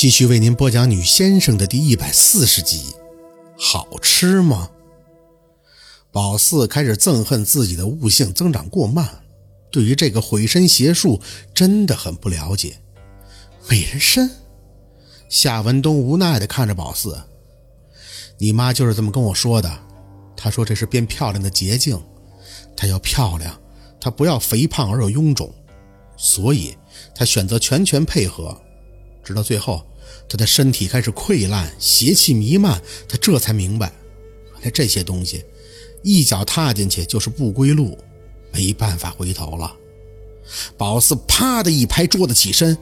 继续为您播讲《女先生》的第一百四十集，好吃吗？宝四开始憎恨自己的悟性增长过慢，对于这个毁身邪术真的很不了解。美人参，夏文东无奈地看着宝四：“你妈就是这么跟我说的。她说这是变漂亮的捷径，她要漂亮，她不要肥胖而又臃肿，所以她选择全权配合，直到最后。”他的身体开始溃烂，邪气弥漫，他这才明白，原来这些东西一脚踏进去就是不归路，没办法回头了。宝四啪的一拍桌子，起身：“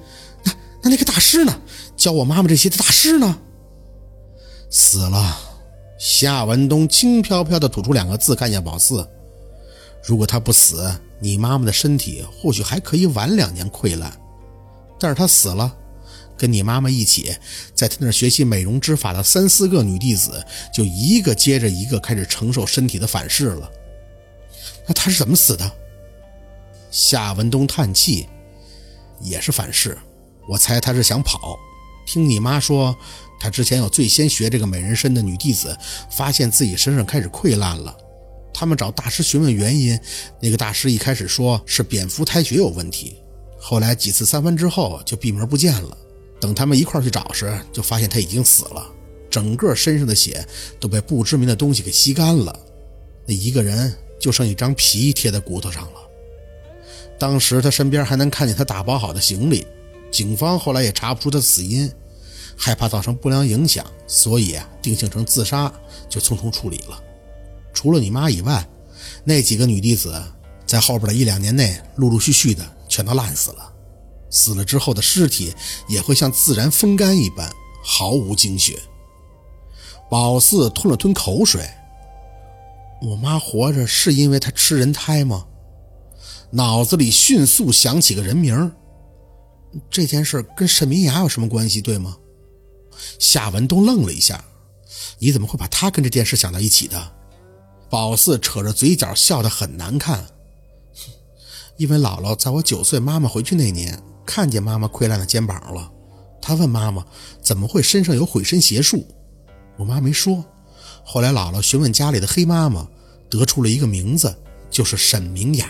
那那那个大师呢？教我妈妈这些的大师呢？死了。”夏文东轻飘飘地吐出两个字，看向宝四：“如果他不死，你妈妈的身体或许还可以晚两年溃烂，但是他死了。”跟你妈妈一起在他那学习美容之法的三四个女弟子，就一个接着一个开始承受身体的反噬了。那她是怎么死的？夏文东叹气，也是反噬。我猜他是想跑。听你妈说，他之前有最先学这个美人身的女弟子，发现自己身上开始溃烂了。他们找大师询问原因，那个大师一开始说是蝙蝠胎血有问题，后来几次三番之后就闭门不见了。等他们一块去找时，就发现他已经死了，整个身上的血都被不知名的东西给吸干了，那一个人就剩一张皮贴在骨头上了。当时他身边还能看见他打包好的行李，警方后来也查不出他死因，害怕造成不良影响，所以啊定性成自杀，就匆匆处理了。除了你妈以外，那几个女弟子在后边的一两年内，陆陆续续的全都烂死了。死了之后的尸体也会像自然风干一般，毫无精血。宝四吞了吞口水。我妈活着是因为她吃人胎吗？脑子里迅速想起个人名。这件事跟沈明雅有什么关系？对吗？夏文东愣了一下。你怎么会把他跟这件事想到一起的？宝四扯着嘴角笑得很难看。因为姥姥在我九岁，妈妈回去那年。看见妈妈溃烂的肩膀了，他问妈妈怎么会身上有毁身邪术，我妈没说。后来姥姥询问家里的黑妈妈，得出了一个名字，就是沈明雅。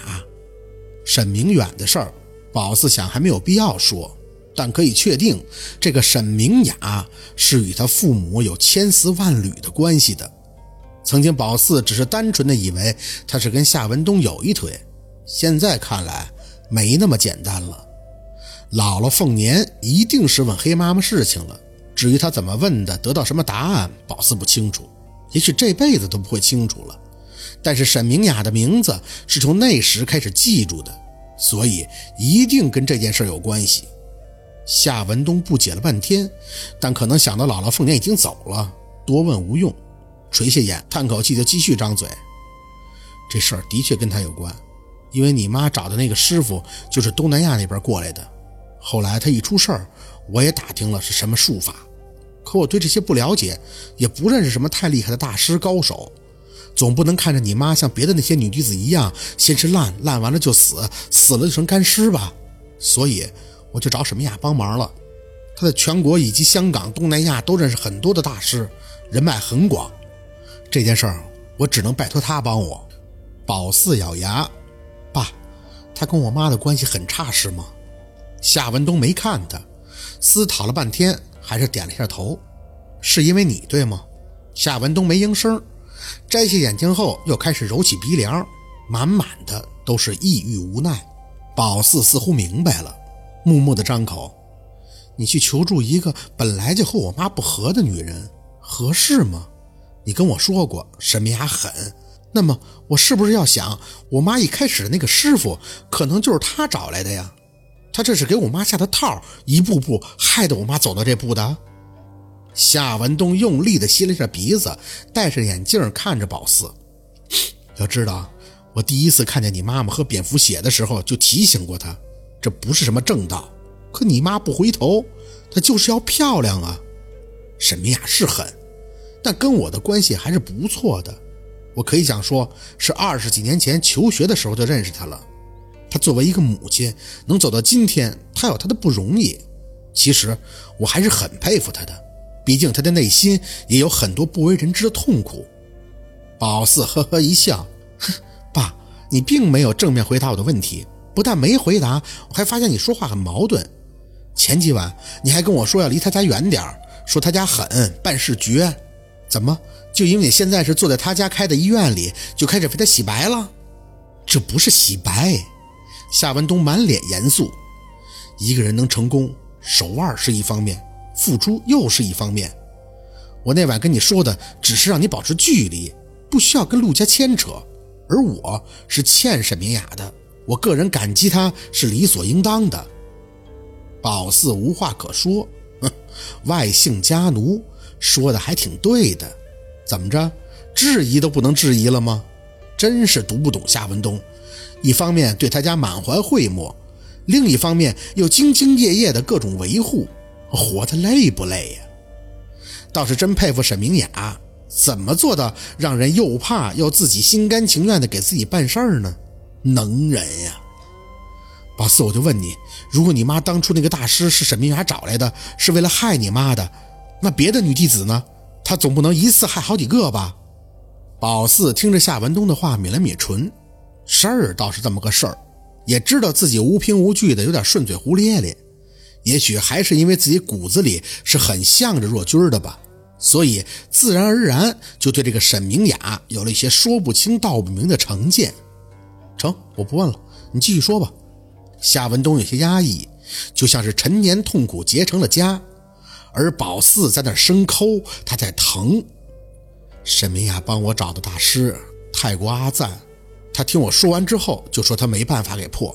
沈明远的事儿，宝四想还没有必要说，但可以确定，这个沈明雅是与他父母有千丝万缕的关系的。曾经宝四只是单纯的以为他是跟夏文东有一腿，现在看来没那么简单了。姥姥凤年一定是问黑妈妈事情了，至于她怎么问的，得到什么答案，宝四不清楚，也许这辈子都不会清楚了。但是沈明雅的名字是从那时开始记住的，所以一定跟这件事有关系。夏文东不解了半天，但可能想到姥姥凤年已经走了，多问无用，垂下眼，叹口气，就继续张嘴：“这事儿的确跟他有关，因为你妈找的那个师傅就是东南亚那边过来的。”后来他一出事儿，我也打听了是什么术法，可我对这些不了解，也不认识什么太厉害的大师高手，总不能看着你妈像别的那些女弟子一样，先是烂烂完了就死，死了就成干尸吧。所以我就找沈明雅帮忙了。他在全国以及香港、东南亚都认识很多的大师，人脉很广。这件事儿我只能拜托他帮我。宝四咬牙，爸，他跟我妈的关系很差是吗？夏文东没看他，思考了半天，还是点了一下头。是因为你对吗？夏文东没应声，摘下眼镜后又开始揉起鼻梁，满满的都是抑郁无奈。宝四似乎明白了，默默的张口：“你去求助一个本来就和我妈不和的女人，合适吗？你跟我说过沈明雅狠，那么我是不是要想，我妈一开始的那个师傅，可能就是他找来的呀？”他这是给我妈下的套，一步步害得我妈走到这步的。夏文东用力地吸了一下鼻子，戴上眼镜看着宝四。要知道，我第一次看见你妈妈喝蝙蝠血的时候，就提醒过她，这不是什么正道。可你妈不回头，她就是要漂亮啊。沈明雅是狠，但跟我的关系还是不错的。我可以讲说，是二十几年前求学的时候就认识她了。作为一个母亲能走到今天，她有她的不容易。其实我还是很佩服他的，毕竟他的内心也有很多不为人知的痛苦。宝四呵呵一笑，哼，爸，你并没有正面回答我的问题，不但没回答，我还发现你说话很矛盾。前几晚你还跟我说要离他家远点说他家狠，办事绝，怎么就因为你现在是坐在他家开的医院里，就开始为他洗白了？这不是洗白。夏文东满脸严肃。一个人能成功，手腕是一方面，付出又是一方面。我那晚跟你说的，只是让你保持距离，不需要跟陆家牵扯。而我是欠沈明雅的，我个人感激他是理所应当的。宝四无话可说，哼，外姓家奴说的还挺对的。怎么着，质疑都不能质疑了吗？真是读不懂夏文东。一方面对他家满怀讳莫，另一方面又兢兢业业的各种维护，活得累不累呀？倒是真佩服沈明雅，怎么做到让人又怕又自己心甘情愿的给自己办事儿呢？能人呀！宝四，我就问你，如果你妈当初那个大师是沈明雅找来的，是为了害你妈的，那别的女弟子呢？她总不能一次害好几个吧？宝四听着夏文东的话，抿了抿唇。事儿倒是这么个事儿，也知道自己无凭无据的有点顺嘴胡咧咧，也许还是因为自己骨子里是很向着若君的吧，所以自然而然就对这个沈明雅有了一些说不清道不明的成见。成，我不问了，你继续说吧。夏文东有些压抑，就像是陈年痛苦结成了痂，而宝四在那生抠，他在疼。沈明雅帮我找的大师，泰国阿赞。他听我说完之后，就说他没办法给破，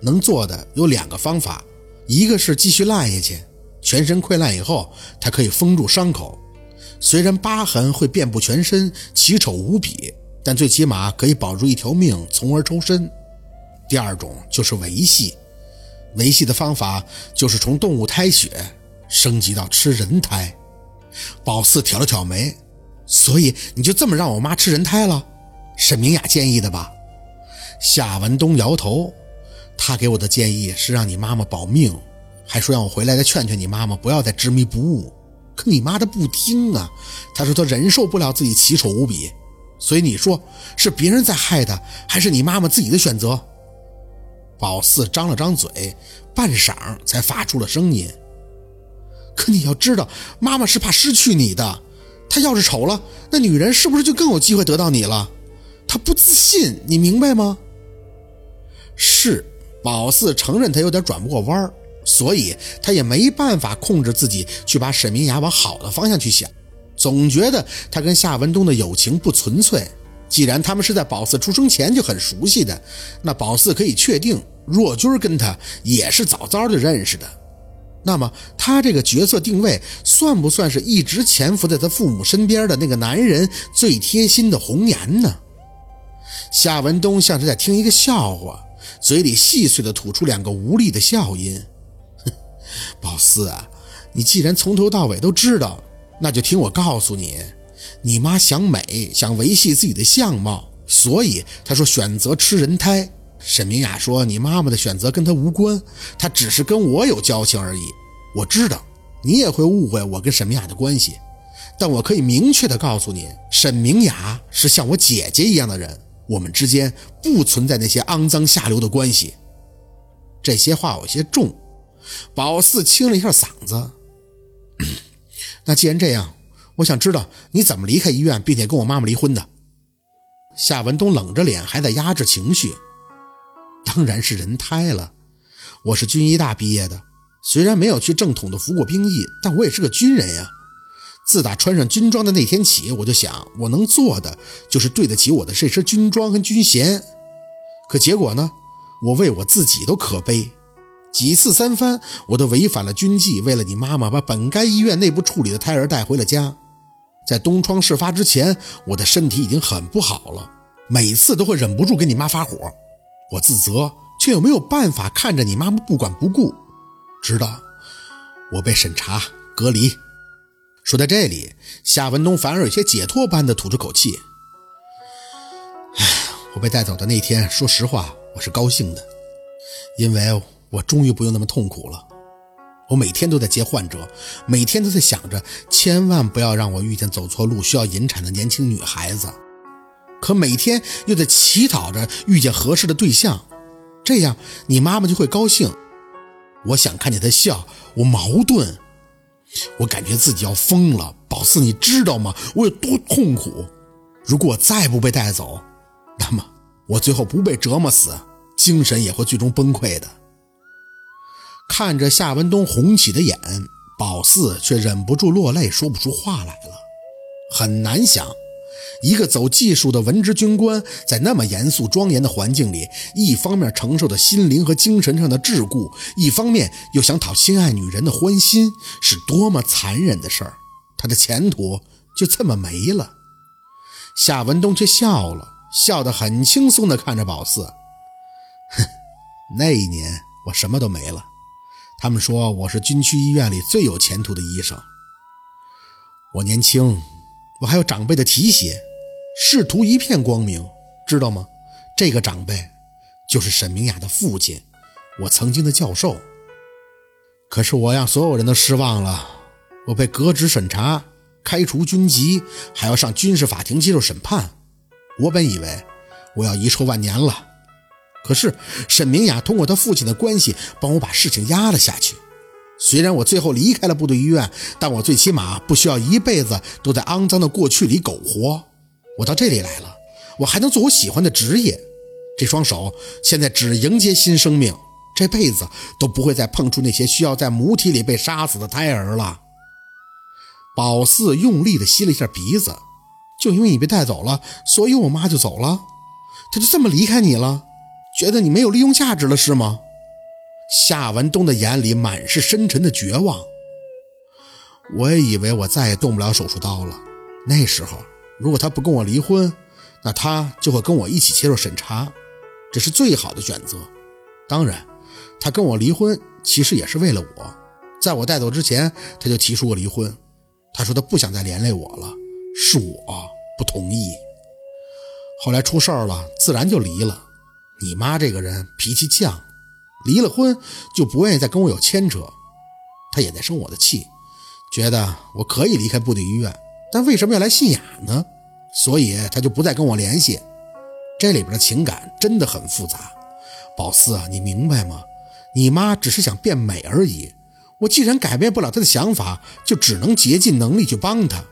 能做的有两个方法，一个是继续烂下去，全身溃烂以后，他可以封住伤口，虽然疤痕会遍布全身，奇丑无比，但最起码可以保住一条命，从而抽身。第二种就是维系，维系的方法就是从动物胎血升级到吃人胎。宝四挑了挑眉，所以你就这么让我妈吃人胎了？沈明雅建议的吧？夏文东摇头，他给我的建议是让你妈妈保命，还说让我回来再劝劝你妈妈不要再执迷不悟。可你妈的不听啊，她说她忍受不了自己奇丑无比。所以你说是别人在害她，还是你妈妈自己的选择？宝四张了张嘴，半晌才发出了声音。可你要知道，妈妈是怕失去你的，她要是丑了，那女人是不是就更有机会得到你了？他不自信，你明白吗？是，宝四承认他有点转不过弯儿，所以他也没办法控制自己去把沈明雅往好的方向去想，总觉得他跟夏文东的友情不纯粹。既然他们是在宝四出生前就很熟悉的，那宝四可以确定若君跟他也是早早就认识的。那么他这个角色定位算不算是一直潜伏在他父母身边的那个男人最贴心的红颜呢？夏文东像是在听一个笑话。嘴里细碎的吐出两个无力的笑音，宝四啊，你既然从头到尾都知道，那就听我告诉你，你妈想美，想维系自己的相貌，所以她说选择吃人胎。沈明雅说你妈妈的选择跟她无关，她只是跟我有交情而已。我知道你也会误会我跟沈明雅的关系，但我可以明确的告诉你，沈明雅是像我姐姐一样的人。我们之间不存在那些肮脏下流的关系。这些话有些重，宝四清了一下嗓子。那既然这样，我想知道你怎么离开医院，并且跟我妈妈离婚的。夏文东冷着脸，还在压制情绪。当然是人胎了。我是军医大毕业的，虽然没有去正统的服过兵役，但我也是个军人呀。自打穿上军装的那天起，我就想，我能做的就是对得起我的这身军装和军衔。可结果呢？我为我自己都可悲，几次三番，我都违反了军纪，为了你妈妈把本该医院内部处理的胎儿带回了家。在东窗事发之前，我的身体已经很不好了，每次都会忍不住跟你妈发火。我自责，却又没有办法看着你妈妈不管不顾，直到我被审查隔离。说到这里，夏文东反而有些解脱般的吐出口气。唉，我被带走的那天，说实话，我是高兴的，因为我终于不用那么痛苦了。我每天都在接患者，每天都在想着，千万不要让我遇见走错路需要引产的年轻女孩子。可每天又在祈祷着遇见合适的对象，这样你妈妈就会高兴。我想看见她笑，我矛盾，我感觉自己要疯了。宝四，你知道吗？我有多痛苦？如果我再不被带走，那么我最后不被折磨死，精神也会最终崩溃的。看着夏文东红起的眼，宝四却忍不住落泪，说不出话来了。很难想。一个走技术的文职军官，在那么严肃庄严的环境里，一方面承受着心灵和精神上的桎梏，一方面又想讨心爱女人的欢心，是多么残忍的事儿！他的前途就这么没了。夏文东却笑了笑，得很轻松地看着宝四：“哼，那一年我什么都没了。他们说我是军区医院里最有前途的医生。我年轻，我还有长辈的提携。”仕途一片光明，知道吗？这个长辈就是沈明雅的父亲，我曾经的教授。可是我让所有人都失望了，我被革职审查，开除军籍，还要上军事法庭接受审判。我本以为我要遗臭万年了，可是沈明雅通过他父亲的关系，帮我把事情压了下去。虽然我最后离开了部队医院，但我最起码不需要一辈子都在肮脏的过去里苟活。我到这里来了，我还能做我喜欢的职业。这双手现在只迎接新生命，这辈子都不会再碰触那些需要在母体里被杀死的胎儿了。宝四用力地吸了一下鼻子，就因为你被带走了，所以我妈就走了，她就这么离开你了，觉得你没有利用价值了是吗？夏文东的眼里满是深沉的绝望。我也以为我再也动不了手术刀了，那时候。如果他不跟我离婚，那他就会跟我一起接受审查，这是最好的选择。当然，他跟我离婚其实也是为了我。在我带走之前，他就提出过离婚。他说他不想再连累我了，是我不同意。后来出事儿了，自然就离了。你妈这个人脾气犟，离了婚就不愿意再跟我有牵扯。他也在生我的气，觉得我可以离开部队医院。但为什么要来信雅呢？所以他就不再跟我联系。这里边的情感真的很复杂。宝四，你明白吗？你妈只是想变美而已。我既然改变不了她的想法，就只能竭尽能力去帮她。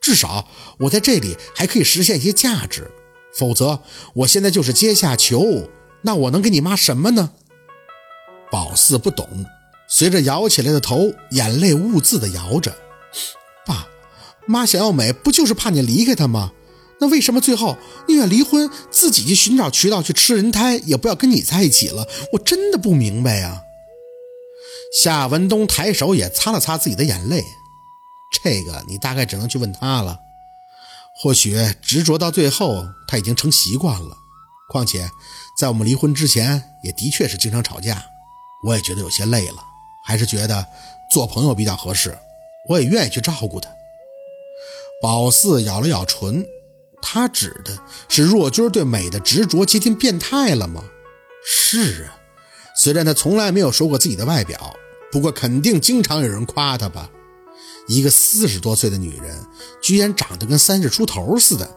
至少我在这里还可以实现一些价值。否则，我现在就是阶下囚。那我能给你妈什么呢？宝四不懂，随着摇起来的头，眼泪兀自的摇着。爸。妈想要美，不就是怕你离开她吗？那为什么最后宁愿离婚，自己去寻找渠道去吃人胎，也不要跟你在一起了？我真的不明白呀。夏文东抬手也擦了擦自己的眼泪，这个你大概只能去问他了。或许执着到最后，他已经成习惯了。况且，在我们离婚之前，也的确是经常吵架，我也觉得有些累了，还是觉得做朋友比较合适。我也愿意去照顾他。宝四咬了咬唇，他指的是若君对美的执着接近变态了吗？是啊，虽然他从来没有说过自己的外表，不过肯定经常有人夸他吧。一个四十多岁的女人，居然长得跟三十出头似的，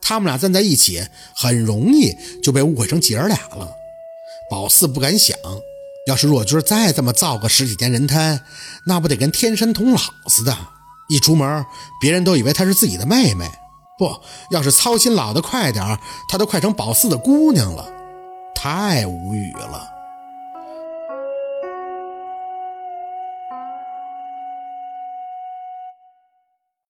他们俩站在一起，很容易就被误会成姐儿俩了。宝四不敢想，要是若君再这么造个十几年人胎，那不得跟天山童姥似的。一出门，别人都以为她是自己的妹妹。不要是操心老的快点她都快成宝四的姑娘了，太无语了。